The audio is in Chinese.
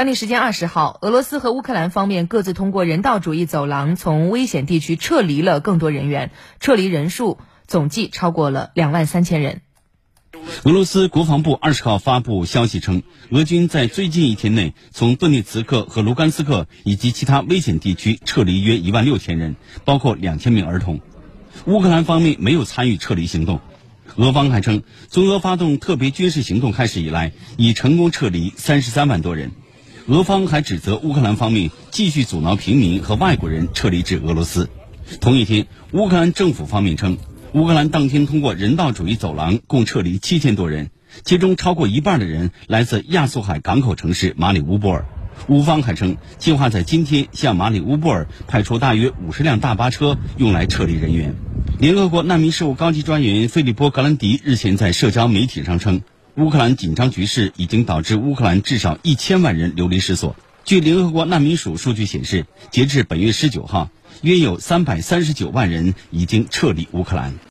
当地时间二十号，俄罗斯和乌克兰方面各自通过人道主义走廊从危险地区撤离了更多人员，撤离人数总计超过了两万三千人。俄罗斯国防部二十号发布消息称，俄军在最近一天内从顿涅茨克和卢甘斯克以及其他危险地区撤离约一万六千人，包括两千名儿童。乌克兰方面没有参与撤离行动。俄方还称，从俄发动特别军事行动开始以来，已成功撤离三十三万多人。俄方还指责乌克兰方面继续阻挠平民和外国人撤离至俄罗斯。同一天，乌克兰政府方面称，乌克兰当天通过人道主义走廊共撤离七千多人，其中超过一半的人来自亚速海港口城市马里乌波尔。乌方还称，计划在今天向马里乌波尔派出大约五十辆大巴车，用来撤离人员。联合国难民事务高级专员菲利波·格兰迪日前在社交媒体上称，乌克兰紧张局势已经导致乌克兰至少一千万人流离失所。据联合国难民署数据显示，截至本月十九号，约有三百三十九万人已经撤离乌克兰。